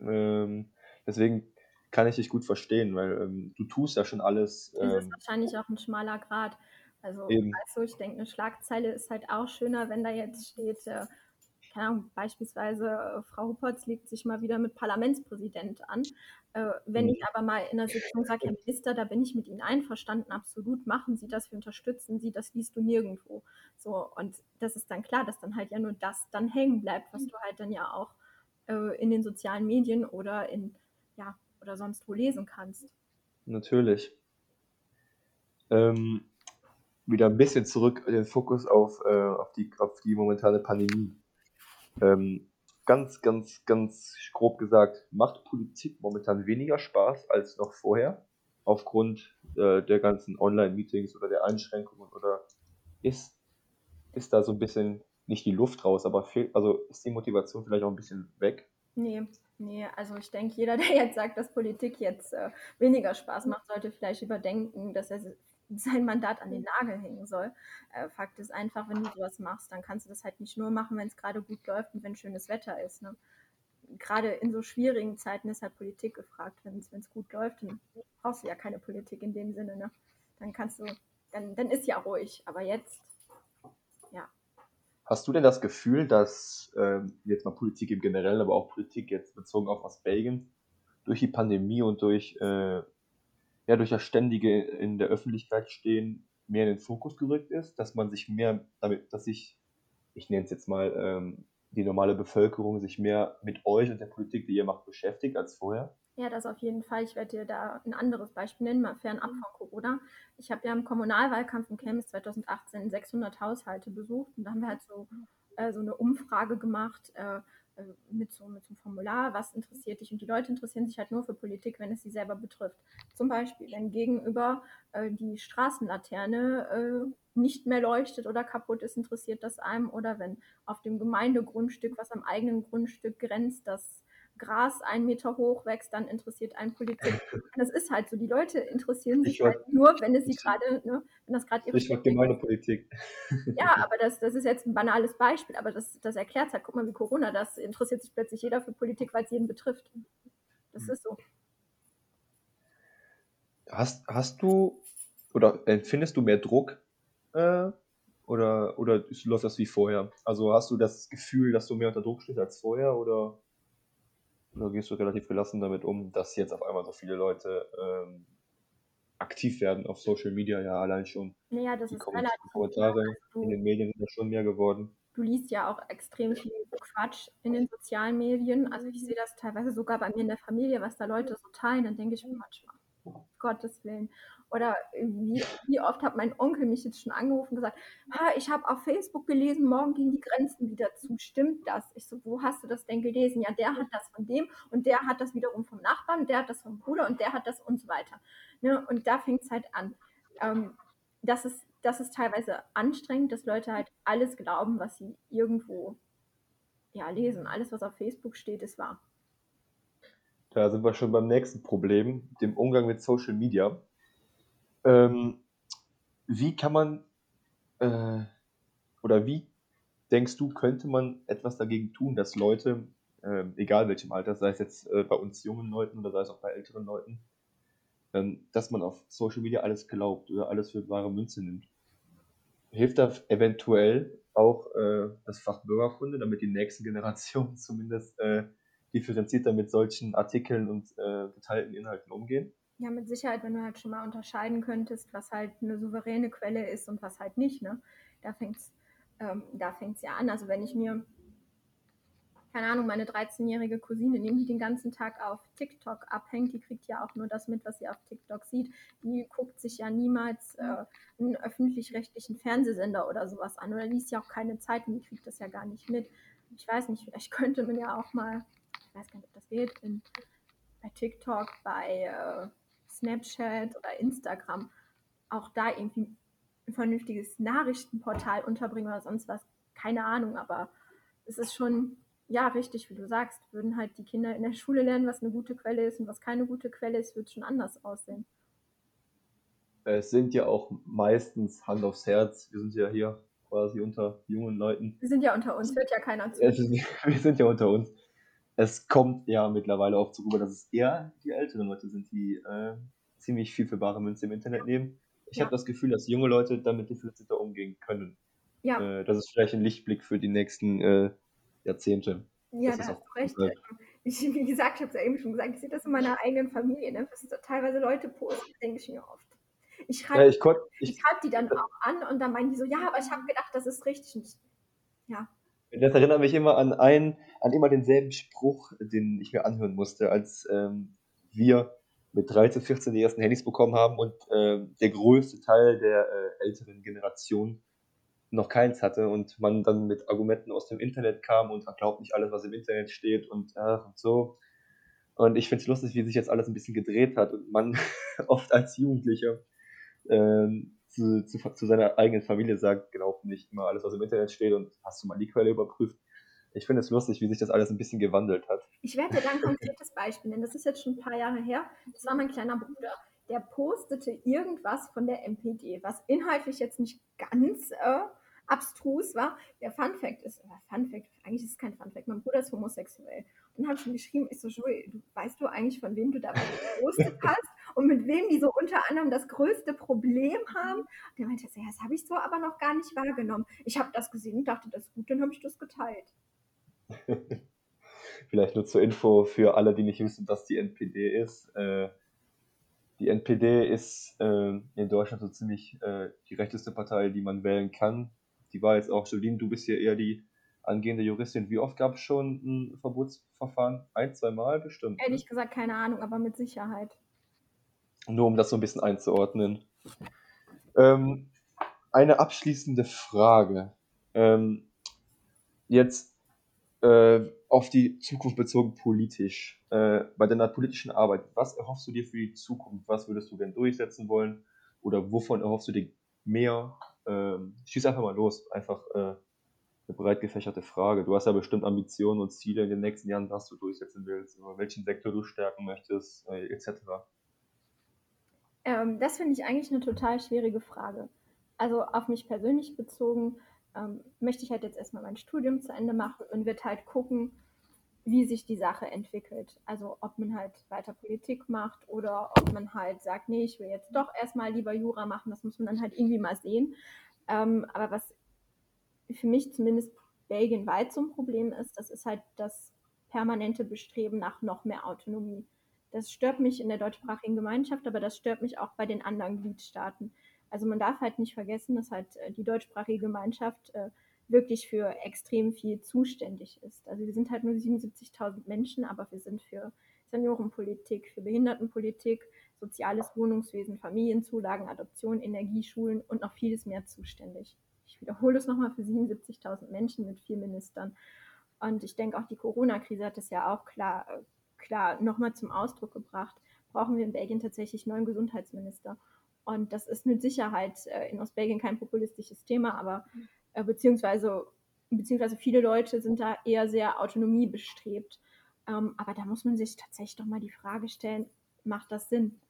Ähm, deswegen kann ich dich gut verstehen, weil ähm, du tust ja schon alles. Ähm, das ist wahrscheinlich auch ein schmaler Grad. Also, eben. du, ich denke, eine Schlagzeile ist halt auch schöner, wenn da jetzt steht, äh, keine Ahnung, beispielsweise äh, Frau Huppertz legt sich mal wieder mit Parlamentspräsident an. Äh, wenn mhm. ich aber mal in der Sitzung sage, Herr Minister, da bin ich mit Ihnen einverstanden, absolut, machen Sie das, wir unterstützen Sie, das liest du nirgendwo. So, und das ist dann klar, dass dann halt ja nur das dann hängen bleibt, was du halt dann ja auch äh, in den sozialen Medien oder in, ja, oder sonst wo lesen kannst. Natürlich. Ähm, wieder ein bisschen zurück den Fokus auf, äh, auf, die, auf die momentane Pandemie. Ähm, ganz, ganz, ganz grob gesagt, macht Politik momentan weniger Spaß als noch vorher, aufgrund äh, der ganzen Online-Meetings oder der Einschränkungen oder ist, ist da so ein bisschen nicht die Luft raus, aber fehlt, also ist die Motivation vielleicht auch ein bisschen weg? Nee, nee, also ich denke, jeder, der jetzt sagt, dass Politik jetzt äh, weniger Spaß macht, sollte vielleicht überdenken, dass er sein Mandat an den Nagel hängen soll. Äh, Fakt ist einfach, wenn du sowas machst, dann kannst du das halt nicht nur machen, wenn es gerade gut läuft und wenn schönes Wetter ist. Ne? Gerade in so schwierigen Zeiten ist halt Politik gefragt. Wenn es gut läuft, dann brauchst du ja keine Politik in dem Sinne. Ne? Dann kannst du, dann, dann ist ja ruhig. Aber jetzt, ja. Hast du denn das Gefühl, dass äh, jetzt mal Politik im Generellen, aber auch Politik jetzt bezogen auf was Belgien, durch die Pandemie und durch äh, ja, durch das ständige in der Öffentlichkeit stehen mehr in den Fokus gerückt ist, dass man sich mehr damit, dass sich, ich nenne es jetzt mal, ähm, die normale Bevölkerung sich mehr mit euch und der Politik, die ihr macht, beschäftigt als vorher? Ja, das auf jeden Fall. Ich werde dir da ein anderes Beispiel nennen, mal fernab von Corona. Ich habe ja im Kommunalwahlkampf in Chemnitz 2018 600 Haushalte besucht und da haben wir halt so, äh, so eine Umfrage gemacht, äh, äh, mit so, mit so einem Formular, was interessiert dich? Und die Leute interessieren sich halt nur für Politik, wenn es sie selber betrifft. Zum Beispiel, wenn gegenüber äh, die Straßenlaterne äh, nicht mehr leuchtet oder kaputt ist, interessiert das einem. Oder wenn auf dem Gemeindegrundstück, was am eigenen Grundstück grenzt, das Gras einen Meter hoch wächst, dann interessiert einen Politik. das ist halt so. Die Leute interessieren sich halt nur, wenn es sie gerade, ne, wenn das gerade ihre Stichwort gemeine Politik. Ja, aber das, das ist jetzt ein banales Beispiel, aber das, das erklärt halt, guck mal, wie Corona, das interessiert sich plötzlich jeder für Politik, weil es jeden betrifft. Das hm. ist so. Hast, hast du oder empfindest du mehr Druck äh, oder, oder läuft das wie vorher? Also hast du das Gefühl, dass du mehr unter Druck stehst als vorher oder? Oder gehst du relativ gelassen damit um, dass jetzt auf einmal so viele Leute ähm, aktiv werden auf Social Media, ja allein schon. Naja, das die ist Kommentare, Kommentare in den Medien sind ja schon mehr geworden. Du liest ja auch extrem viel Quatsch in den sozialen Medien. Also ich sehe das teilweise sogar bei mir in der Familie, was da Leute so teilen, dann denke ich mir manchmal, Gottes Willen. Oder wie, wie oft hat mein Onkel mich jetzt schon angerufen und gesagt, ich habe auf Facebook gelesen, morgen gehen die Grenzen wieder zu. Stimmt das? Ich so, wo hast du das denn gelesen? Ja, der hat das von dem und der hat das wiederum vom Nachbarn, der hat das vom Bruder und der hat das und so weiter. Ne? Und da fängt es halt an. Ähm, das, ist, das ist teilweise anstrengend, dass Leute halt alles glauben, was sie irgendwo ja, lesen. Alles, was auf Facebook steht, ist wahr. Da sind wir schon beim nächsten Problem, dem Umgang mit Social Media. Ähm, wie kann man äh, oder wie denkst du, könnte man etwas dagegen tun, dass Leute, äh, egal welchem Alter, sei es jetzt äh, bei uns jungen Leuten oder sei es auch bei älteren Leuten, ähm, dass man auf Social Media alles glaubt oder alles für wahre Münze nimmt? Hilft da eventuell auch äh, das Fach Bürgerkunde, damit die nächsten Generationen zumindest äh, differenzierter mit solchen Artikeln und äh, geteilten Inhalten umgehen? Ja, mit Sicherheit, wenn du halt schon mal unterscheiden könntest, was halt eine souveräne Quelle ist und was halt nicht, ne? Da fängt's, ähm, da fängt's ja an. Also wenn ich mir, keine Ahnung, meine 13-jährige Cousine nehme, die den ganzen Tag auf TikTok abhängt, die kriegt ja auch nur das mit, was sie auf TikTok sieht. Die guckt sich ja niemals äh, einen öffentlich-rechtlichen Fernsehsender oder sowas an oder liest ja auch keine Zeitung, die kriegt das ja gar nicht mit. Ich weiß nicht, vielleicht könnte man ja auch mal, ich weiß gar nicht, ob das geht, in, bei TikTok, bei äh, Snapchat oder Instagram auch da irgendwie ein vernünftiges Nachrichtenportal unterbringen oder sonst was. Keine Ahnung, aber es ist schon, ja, richtig, wie du sagst, würden halt die Kinder in der Schule lernen, was eine gute Quelle ist und was keine gute Quelle ist, wird schon anders aussehen. Es sind ja auch meistens Hand aufs Herz. Wir sind ja hier quasi unter jungen Leuten. Wir sind ja unter uns, hört ja keiner zu. wir sind ja unter uns es kommt ja mittlerweile auch zu rüber, dass es eher die älteren Leute sind, die äh, ziemlich viel für bare Münze im Internet nehmen. Ich ja. habe das Gefühl, dass junge Leute damit differenzierter umgehen können. Ja. Äh, das ist vielleicht ein Lichtblick für die nächsten äh, Jahrzehnte. Ja, da hast du recht. Ich, wie gesagt, ich habe es ja eben schon gesagt, ich sehe das in meiner eigenen Familie, ne? was teilweise Leute posten, denke ich mir oft. Ich schreibe ja, ich ich, ich schreib die dann auch an und dann meinen die so, ja, aber ich habe gedacht, das ist richtig. Und ja, das erinnert mich immer an einen, an immer denselben Spruch, den ich mir anhören musste, als ähm, wir mit 13, 14 die ersten Handys bekommen haben und äh, der größte Teil der äh, älteren Generation noch keins hatte und man dann mit Argumenten aus dem Internet kam und glaubt nicht alles, was im Internet steht und, äh, und so. Und ich finde es lustig, wie sich jetzt alles ein bisschen gedreht hat und man oft als Jugendlicher ähm, zu, zu, zu, seiner eigenen Familie sagt, glaub nicht immer alles, was im Internet steht und hast du mal die Quelle überprüft. Ich finde es lustig, wie sich das alles ein bisschen gewandelt hat. Ich werde dir da ein konkretes Beispiel nennen. Das ist jetzt schon ein paar Jahre her. Das war mein kleiner Bruder. Der postete irgendwas von der MPD, was inhaltlich jetzt nicht ganz äh, abstrus war. Der Fun Fact ist, oder Fun Fact, eigentlich ist es kein Fun Fact, mein Bruder ist homosexuell. Und dann habe ich ihm geschrieben, ich so, Joey, weißt du eigentlich, von wem du da gepostet hast und mit wem die so unter anderem das größte Problem haben? Und der meinte, ja, das habe ich so aber noch gar nicht wahrgenommen. Ich habe das gesehen und dachte, das ist gut, dann habe ich das geteilt. Vielleicht nur zur Info für alle, die nicht wissen, was die NPD ist. Äh, die NPD ist äh, in Deutschland so ziemlich äh, die rechteste Partei, die man wählen kann die war jetzt auch, Jolene, du bist hier eher die angehende Juristin. Wie oft gab es schon ein Verbotsverfahren? Ein, zwei Mal bestimmt? Ne? Ehrlich gesagt, keine Ahnung, aber mit Sicherheit. Nur um das so ein bisschen einzuordnen. Ähm, eine abschließende Frage. Ähm, jetzt äh, auf die Zukunft bezogen politisch. Äh, bei deiner politischen Arbeit, was erhoffst du dir für die Zukunft? Was würdest du denn durchsetzen wollen? Oder wovon erhoffst du dir mehr? ähm, schieß einfach mal los. Einfach äh, eine breit gefächerte Frage. Du hast ja bestimmt Ambitionen und Ziele in den nächsten Jahren, was du durchsetzen willst, über welchen Sektor du stärken möchtest, äh, etc. Ähm, das finde ich eigentlich eine total schwierige Frage. Also auf mich persönlich bezogen ähm, möchte ich halt jetzt erstmal mein Studium zu Ende machen und wird halt gucken, wie sich die Sache entwickelt. Also ob man halt weiter Politik macht oder ob man halt sagt, nee, ich will jetzt doch erstmal lieber Jura machen, das muss man dann halt irgendwie mal sehen. Ähm, aber was für mich zumindest belgienweit so ein Problem ist, das ist halt das permanente Bestreben nach noch mehr Autonomie. Das stört mich in der deutschsprachigen Gemeinschaft, aber das stört mich auch bei den anderen Gliedstaaten. Also man darf halt nicht vergessen, dass halt äh, die deutschsprachige Gemeinschaft äh, wirklich für extrem viel zuständig ist. Also wir sind halt nur 77.000 Menschen, aber wir sind für Seniorenpolitik, für Behindertenpolitik, soziales Wohnungswesen, Familienzulagen, Adoption, Energie, Schulen und noch vieles mehr zuständig. Ich wiederhole es nochmal für 77.000 Menschen mit vier Ministern. Und ich denke, auch die Corona-Krise hat es ja auch klar, klar nochmal zum Ausdruck gebracht. Brauchen wir in Belgien tatsächlich neuen Gesundheitsminister. Und das ist mit Sicherheit äh, in Ostbelgien kein populistisches Thema, aber äh, beziehungsweise, beziehungsweise viele Leute sind da eher sehr autonomiebestrebt. Ähm, aber da muss man sich tatsächlich doch mal die Frage stellen, macht das Sinn?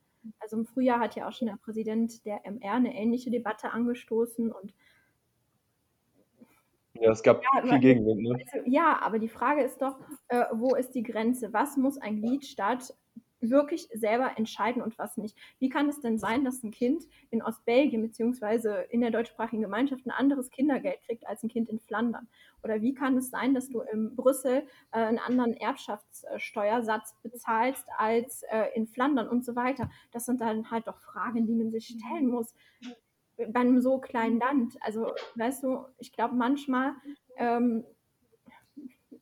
Also im Frühjahr hat ja auch schon der Präsident der MR eine ähnliche Debatte angestoßen und ja, es gab ja, viel Gegenwind. Ne? Also, ja, aber die Frage ist doch, äh, wo ist die Grenze? Was muss ein Gliedstaat wirklich selber entscheiden und was nicht. Wie kann es denn sein, dass ein Kind in Ostbelgien bzw. in der deutschsprachigen Gemeinschaft ein anderes Kindergeld kriegt als ein Kind in Flandern? Oder wie kann es sein, dass du in Brüssel äh, einen anderen Erbschaftssteuersatz bezahlst als äh, in Flandern und so weiter? Das sind dann halt doch Fragen, die man sich stellen muss bei einem so kleinen Land. Also, weißt du, ich glaube manchmal ähm,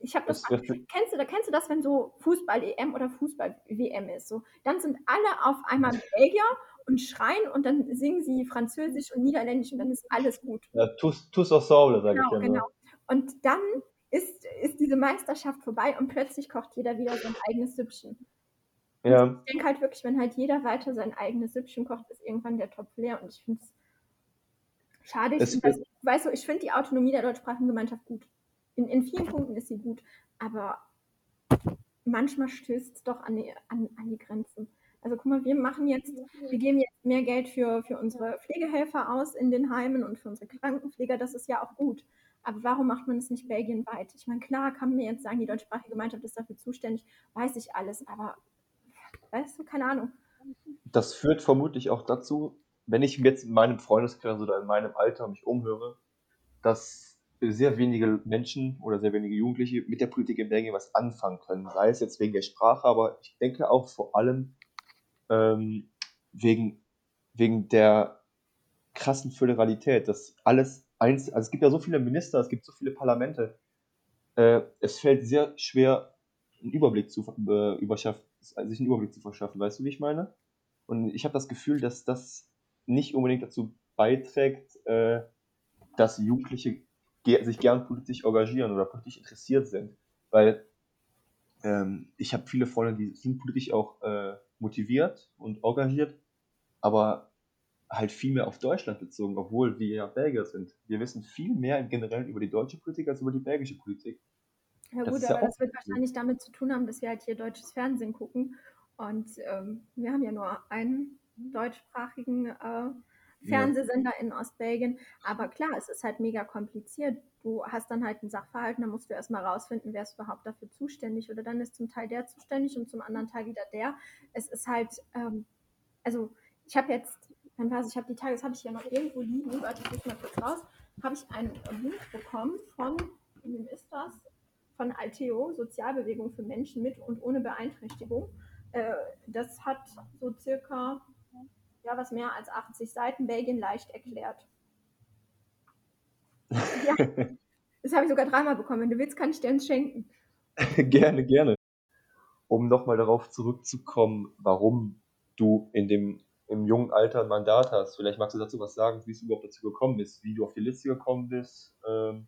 ich habe das, das, kennst du, da kennst du das, wenn so Fußball-EM oder Fußball-WM ist, so, dann sind alle auf einmal Belgier und schreien und dann singen sie Französisch und Niederländisch und dann ist alles gut. Ja, tous, tous ensemble, sage genau, ich ja Genau, und dann ist, ist diese Meisterschaft vorbei und plötzlich kocht jeder wieder sein eigenes Süppchen. Ja. Ich denke halt wirklich, wenn halt jeder weiter sein eigenes Süppchen kocht, ist irgendwann der Topf leer und ich finde es schade. Ich das, weißt du, ich finde die Autonomie der deutschsprachigen Gemeinschaft gut in, in vielen Punkten ist sie gut, aber manchmal stößt es doch an die, an, an die Grenzen. Also guck mal, wir machen jetzt, wir geben jetzt mehr Geld für, für unsere Pflegehelfer aus in den Heimen und für unsere Krankenpfleger, das ist ja auch gut. Aber warum macht man es nicht belgienweit? Ich meine, klar kann man mir jetzt sagen, die deutschsprachige Gemeinschaft ist dafür zuständig, weiß ich alles, aber weißt du, keine Ahnung. Das führt vermutlich auch dazu, wenn ich jetzt in meinem Freundeskreis oder in meinem Alter mich umhöre, dass sehr wenige Menschen oder sehr wenige Jugendliche mit der Politik in Belgien was anfangen können. Sei es jetzt wegen der Sprache, aber ich denke auch vor allem ähm, wegen, wegen der krassen Föderalität, dass alles eins, also es gibt ja so viele Minister, es gibt so viele Parlamente. Äh, es fällt sehr schwer, einen Überblick zu äh, sich einen Überblick zu verschaffen. Weißt du, wie ich meine? Und ich habe das Gefühl, dass das nicht unbedingt dazu beiträgt, äh, dass Jugendliche sich gern politisch engagieren oder politisch interessiert sind. Weil ähm, ich habe viele Freunde, die sind politisch auch äh, motiviert und engagiert, aber halt viel mehr auf Deutschland bezogen, obwohl wir ja Belgier sind. Wir wissen viel mehr im Generellen über die deutsche Politik als über die belgische Politik. Ja gut, das aber ja das wird wahrscheinlich damit zu tun haben, dass wir halt hier deutsches Fernsehen gucken. Und ähm, wir haben ja nur einen deutschsprachigen äh, Fernsehsender ja. in Ostbelgien. Aber klar, es ist halt mega kompliziert. Du hast dann halt einen Sachverhalt, da musst du erstmal rausfinden, wer ist überhaupt dafür zuständig. Oder dann ist zum Teil der zuständig und zum anderen Teil wieder der. Es ist halt, ähm, also ich habe jetzt, dann war ich habe die Tage, das habe ich ja noch irgendwo liegen, warte, ich muss mal kurz raus, habe ich einen Link bekommen von, wem ist das? Von Alteo, Sozialbewegung für Menschen mit und ohne Beeinträchtigung. Äh, das hat so circa ja, was mehr als 80 Seiten, Belgien leicht erklärt. Ja, das habe ich sogar dreimal bekommen. Wenn du willst, kann ich dir eins schenken. gerne, gerne. Um nochmal darauf zurückzukommen, warum du in dem im jungen Alter ein Mandat hast. Vielleicht magst du dazu was sagen, wie es überhaupt dazu gekommen ist, wie du auf die Liste gekommen bist ähm,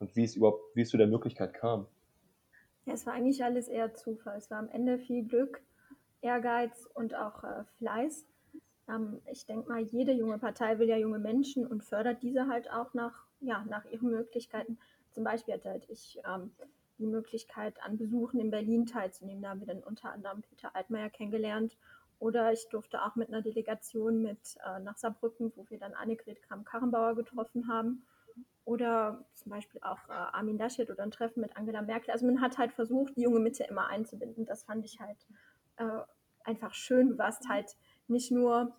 und wie es überhaupt, wie es zu der Möglichkeit kam. Ja, es war eigentlich alles eher Zufall. Es war am Ende viel Glück, Ehrgeiz und auch äh, Fleiß. Ähm, ich denke mal, jede junge Partei will ja junge Menschen und fördert diese halt auch nach, ja, nach ihren Möglichkeiten. Zum Beispiel hatte halt ich ähm, die Möglichkeit, an Besuchen in Berlin teilzunehmen. Da haben wir dann unter anderem Peter Altmaier kennengelernt. Oder ich durfte auch mit einer Delegation mit äh, nach Saarbrücken, wo wir dann Annegret Kramp-Karrenbauer getroffen haben. Oder zum Beispiel auch äh, Armin Laschet oder ein Treffen mit Angela Merkel. Also man hat halt versucht, die junge Mitte immer einzubinden. Das fand ich halt äh, einfach schön. Du warst halt nicht nur,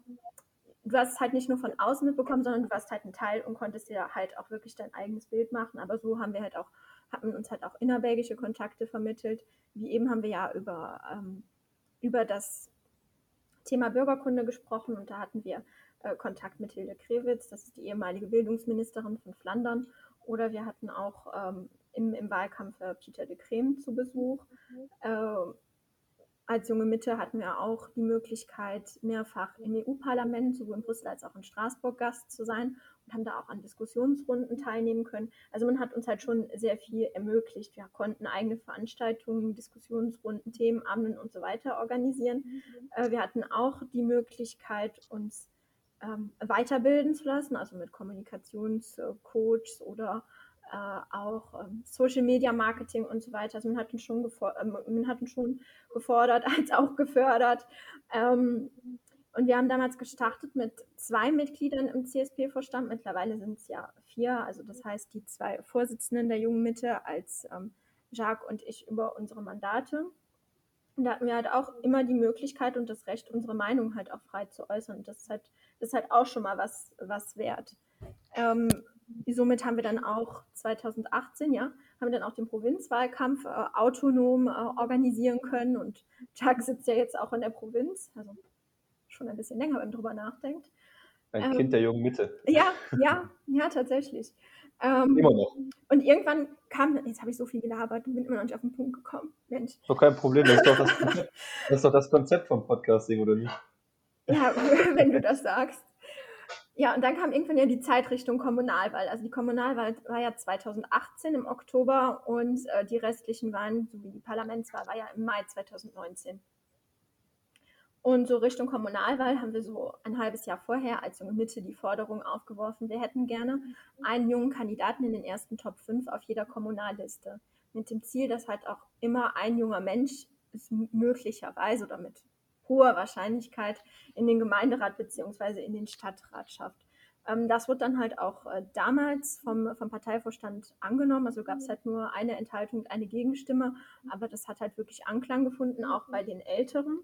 du hast es halt nicht nur von außen mitbekommen, sondern du warst halt ein Teil und konntest dir halt auch wirklich dein eigenes Bild machen. Aber so haben wir halt auch, hatten uns halt auch innerbelgische Kontakte vermittelt. Wie eben haben wir ja über, ähm, über das Thema Bürgerkunde gesprochen und da hatten wir äh, Kontakt mit Hilde Krewitz, das ist die ehemalige Bildungsministerin von Flandern. Oder wir hatten auch ähm, im, im Wahlkampf äh, Peter de Creme zu Besuch. Äh, als junge Mitte hatten wir auch die Möglichkeit, mehrfach im EU-Parlament, sowohl in Brüssel als auch in Straßburg Gast zu sein und haben da auch an Diskussionsrunden teilnehmen können. Also man hat uns halt schon sehr viel ermöglicht. Wir konnten eigene Veranstaltungen, Diskussionsrunden, Themenabenden und so weiter organisieren. Mhm. wir hatten auch die Möglichkeit, uns ähm, weiterbilden zu lassen, also mit Kommunikationscoaches oder äh, auch ähm, Social Media Marketing und so weiter. Also man hat ihn schon, äh, man hat ihn schon gefordert als auch gefördert. Ähm, und wir haben damals gestartet mit zwei Mitgliedern im CSP-Vorstand. Mittlerweile sind es ja vier. Also das heißt, die zwei Vorsitzenden der Jungen Mitte als ähm, Jacques und ich über unsere Mandate. Und da hatten wir halt auch immer die Möglichkeit und das Recht, unsere Meinung halt auch frei zu äußern. Und das ist halt, das ist halt auch schon mal was, was wert. Ähm, somit haben wir dann auch 2018, ja, haben wir dann auch den Provinzwahlkampf äh, autonom äh, organisieren können und Tag sitzt ja jetzt auch in der Provinz, also schon ein bisschen länger, wenn man drüber nachdenkt. Ein ähm, Kind der jungen Mitte. Ja, ja, ja, tatsächlich. Ähm, immer noch. Und irgendwann kam, jetzt habe ich so viel gelabert und bin immer noch nicht auf den Punkt gekommen. Mensch. Doch kein Problem, das ist doch das, Konzept, das, ist doch das Konzept vom Podcasting, oder nicht? Ja, wenn du das sagst. Ja, und dann kam irgendwann ja die Zeitrichtung Kommunalwahl. Also die Kommunalwahl war ja 2018 im Oktober und äh, die restlichen Wahlen sowie die Parlamentswahl war ja im Mai 2019. Und so Richtung Kommunalwahl haben wir so ein halbes Jahr vorher als junge Mitte die Forderung aufgeworfen, wir hätten gerne einen jungen Kandidaten in den ersten Top 5 auf jeder Kommunalliste. Mit dem Ziel, dass halt auch immer ein junger Mensch es möglicherweise oder mit hoher Wahrscheinlichkeit in den Gemeinderat bzw. in den Stadtrat schafft. Ähm, das wird dann halt auch äh, damals vom, vom Parteivorstand angenommen. Also gab es halt nur eine Enthaltung eine Gegenstimme, aber das hat halt wirklich Anklang gefunden, auch bei den Älteren.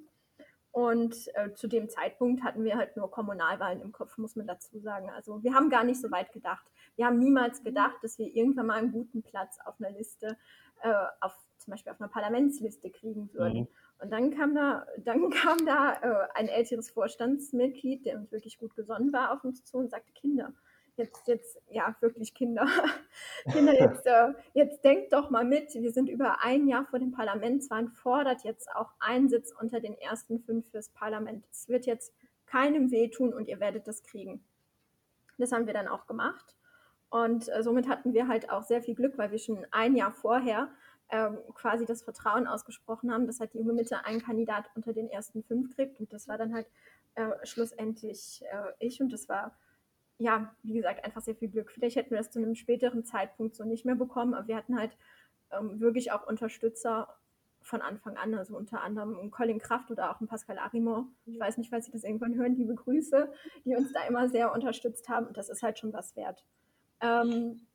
Und äh, zu dem Zeitpunkt hatten wir halt nur Kommunalwahlen im Kopf, muss man dazu sagen. Also wir haben gar nicht so weit gedacht. Wir haben niemals gedacht, dass wir irgendwann mal einen guten Platz auf einer Liste, äh, auf, zum Beispiel auf einer Parlamentsliste kriegen würden. Mhm. Und dann kam da, dann kam da äh, ein älteres Vorstandsmitglied, der uns wirklich gut gesonnen war, auf uns zu und sagte, Kinder, jetzt, jetzt, ja, wirklich Kinder. Kinder, jetzt, äh, jetzt denkt doch mal mit, wir sind über ein Jahr vor dem Parlamentswahlen, fordert jetzt auch ein Sitz unter den ersten fünf fürs Parlament. Es wird jetzt keinem wehtun und ihr werdet das kriegen. Das haben wir dann auch gemacht. Und äh, somit hatten wir halt auch sehr viel Glück, weil wir schon ein Jahr vorher ähm, quasi das Vertrauen ausgesprochen haben, dass halt die junge Mitte einen Kandidat unter den ersten fünf kriegt. Und das war dann halt äh, schlussendlich äh, ich. Und das war ja, wie gesagt, einfach sehr viel Glück. Vielleicht hätten wir das zu einem späteren Zeitpunkt so nicht mehr bekommen, aber wir hatten halt ähm, wirklich auch Unterstützer von Anfang an, also unter anderem Colin Kraft oder auch Pascal Arimont. Ich weiß nicht, falls Sie das irgendwann hören, liebe Grüße, die uns da immer sehr unterstützt haben und das ist halt schon was wert. Ähm,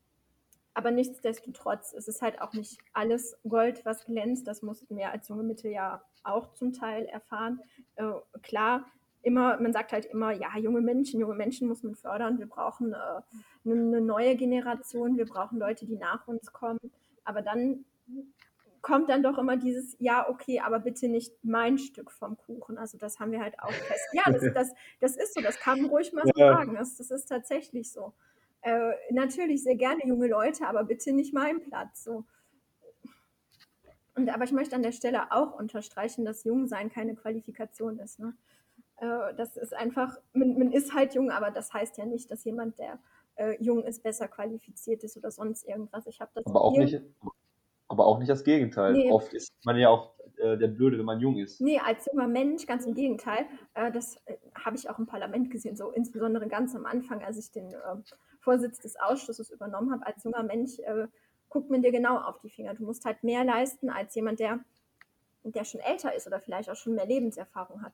aber nichtsdestotrotz ist es halt auch nicht alles Gold, was glänzt. Das mussten wir als junge Mitte ja auch zum Teil erfahren. Äh, klar, immer, man sagt halt immer, ja, junge Menschen, junge Menschen muss man fördern. Wir brauchen äh, eine neue Generation, wir brauchen Leute, die nach uns kommen. Aber dann kommt dann doch immer dieses, ja, okay, aber bitte nicht mein Stück vom Kuchen. Also das haben wir halt auch fest. Ja, das, das, das ist so, das kann man ruhig mal so ja. sagen. Das, das ist tatsächlich so. Äh, natürlich sehr gerne junge Leute, aber bitte nicht mein Platz. So. Und, aber ich möchte an der Stelle auch unterstreichen, dass Jungsein keine Qualifikation ist. Ne? Äh, das ist einfach, man, man, ist halt jung, aber das heißt ja nicht, dass jemand, der äh, jung ist, besser qualifiziert ist oder sonst irgendwas. Ich habe das aber auch, nicht, aber auch nicht das Gegenteil. Nee. Oft ist man ja auch äh, der Blöde, wenn man jung ist. Nee, als junger Mensch, ganz im Gegenteil. Äh, das äh, habe ich auch im Parlament gesehen, so insbesondere ganz am Anfang, als ich den ähm, Vorsitz des Ausschusses übernommen habe. Als junger Mensch äh, guckt man dir genau auf die Finger. Du musst halt mehr leisten als jemand, der, der schon älter ist oder vielleicht auch schon mehr Lebenserfahrung hat.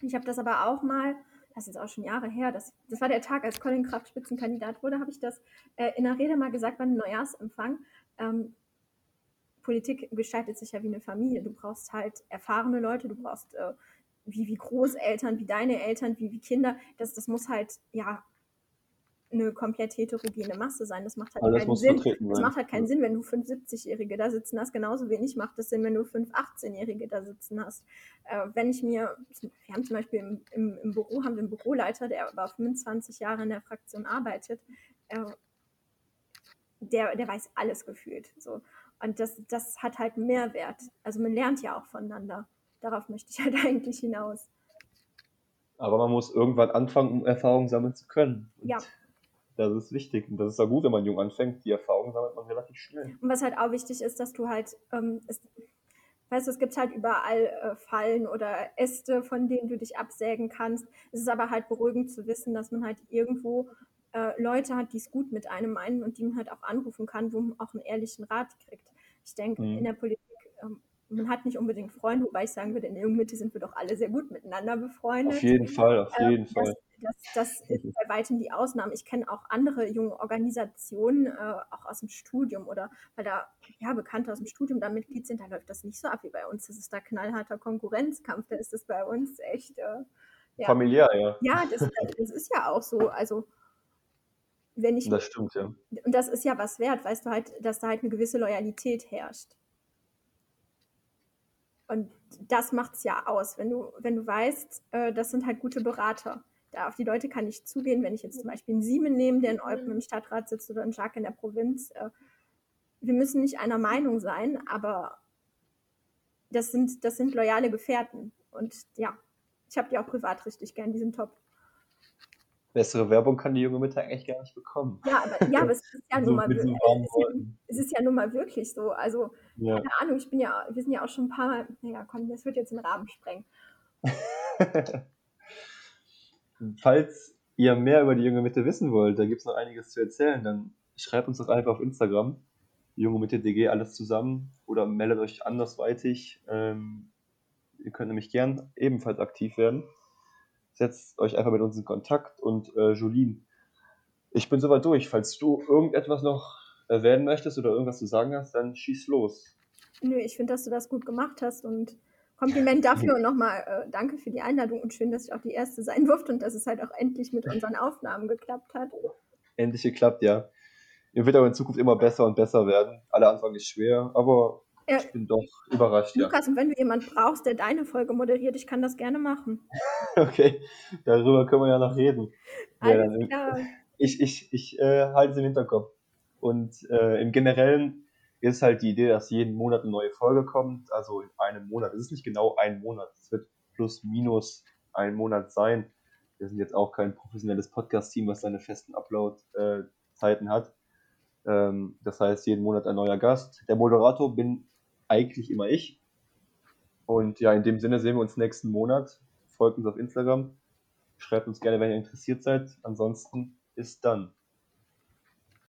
Ich habe das aber auch mal, das ist jetzt auch schon Jahre her, das, das war der Tag, als Colin Kraft Spitzenkandidat wurde, habe ich das äh, in der Rede mal gesagt beim Neujahrsempfang. Ähm, Politik gestaltet sich ja wie eine Familie. Du brauchst halt erfahrene Leute, du brauchst äh, wie, wie Großeltern, wie deine Eltern, wie, wie Kinder. Das, das muss halt ja eine komplett heterogene Masse sein. Das macht halt Alles keinen Sinn. Das macht halt keinen Sinn, wenn du fünf 70-Jährige da sitzen hast. Genauso wenig macht es Sinn, wenn du fünf 18-Jährige da sitzen hast. Äh, wenn ich mir, wir haben zum Beispiel im, im, im, Büro, haben wir einen Büroleiter, der über 25 Jahre in der Fraktion arbeitet. Äh, der, der weiß alles gefühlt. So. Und das, das hat halt Mehrwert. Also man lernt ja auch voneinander. Darauf möchte ich halt eigentlich hinaus. Aber man muss irgendwann anfangen, um Erfahrungen sammeln zu können. Und ja. Das ist wichtig. Und das ist auch gut, wenn man jung anfängt. Die Erfahrung sammelt man relativ schnell. Und was halt auch wichtig ist, dass du halt, ähm, ist, weißt du, es gibt halt überall äh, Fallen oder Äste, von denen du dich absägen kannst. Es ist aber halt beruhigend zu wissen, dass man halt irgendwo äh, Leute hat, die es gut mit einem meinen und die man halt auch anrufen kann, wo man auch einen ehrlichen Rat kriegt. Ich denke, mhm. in der Politik man hat nicht unbedingt Freunde, wobei ich sagen würde, in der Jugendmitte sind wir doch alle sehr gut miteinander befreundet. Auf jeden Fall, auf ähm, jeden ähm, Fall. Das, das, das, ist bei weitem die Ausnahme. Ich kenne auch andere junge Organisationen, äh, auch aus dem Studium oder weil da ja, Bekannte aus dem Studium da Mitglied sind, da läuft das nicht so ab wie bei uns. Das ist da knallharter Konkurrenzkampf, da ist das bei uns echt. Äh, ja. Familiär, ja. Ja, das, das ist ja auch so. Also wenn ich. Das stimmt, ja. Und das ist ja was wert, weißt du halt, dass da halt eine gewisse Loyalität herrscht. Und das macht es ja aus, wenn du, wenn du weißt, äh, das sind halt gute Berater. Da auf die Leute kann ich zugehen, wenn ich jetzt zum Beispiel einen Siemen nehme, der in Eupen im Stadtrat sitzt oder einen Jacques in der Provinz. Äh, wir müssen nicht einer Meinung sein, aber das sind, das sind loyale Gefährten. Und ja, ich habe die auch privat richtig gern, die sind top. Bessere Werbung kann die junge Mitte eigentlich gar nicht bekommen. Ja, aber, ja, aber es, ist ja nun mal, es, ist ja, es ist ja nun mal wirklich so. Also, ja. keine Ahnung, ich bin ja, wir sind ja auch schon ein paar Mal, naja, komm, das wird jetzt den Rahmen sprengen. Falls ihr mehr über die junge Mitte wissen wollt, da gibt es noch einiges zu erzählen, dann schreibt uns doch einfach auf Instagram, junge Mitte DG, alles zusammen, oder meldet euch andersweitig. Ähm, ihr könnt nämlich gern ebenfalls aktiv werden setzt euch einfach mit uns in Kontakt und äh, Jolien, ich bin soweit durch. Falls du irgendetwas noch erwähnen möchtest oder irgendwas zu sagen hast, dann schieß los. Nö, ich finde, dass du das gut gemacht hast und Kompliment dafür und nochmal äh, danke für die Einladung und schön, dass ich auch die Erste sein durfte und dass es halt auch endlich mit unseren Aufnahmen geklappt hat. Endlich geklappt, ja. Ihr wird aber in Zukunft immer besser und besser werden. Alle Anfang ist schwer, aber Ich bin doch überrascht. Lukas, ja. und wenn du jemanden brauchst, der deine Folge moderiert, ich kann das gerne machen. okay, darüber können wir ja noch reden. Alles ja, klar. ich, ich, ich äh, halte es im Hinterkopf. Und äh, im Generellen ist halt die Idee, dass jeden Monat eine neue Folge kommt. Also in einem Monat. Es ist nicht genau ein Monat. Es wird plus minus ein Monat sein. Wir sind jetzt auch kein professionelles Podcast-Team, was seine festen Upload-Zeiten hat. Ähm, das heißt, jeden Monat ein neuer Gast. Der Moderator bin eigentlich immer ich. Und ja, in dem Sinne sehen wir uns nächsten Monat. Folgt uns auf Instagram. Schreibt uns gerne, wenn ihr interessiert seid. Ansonsten bis dann.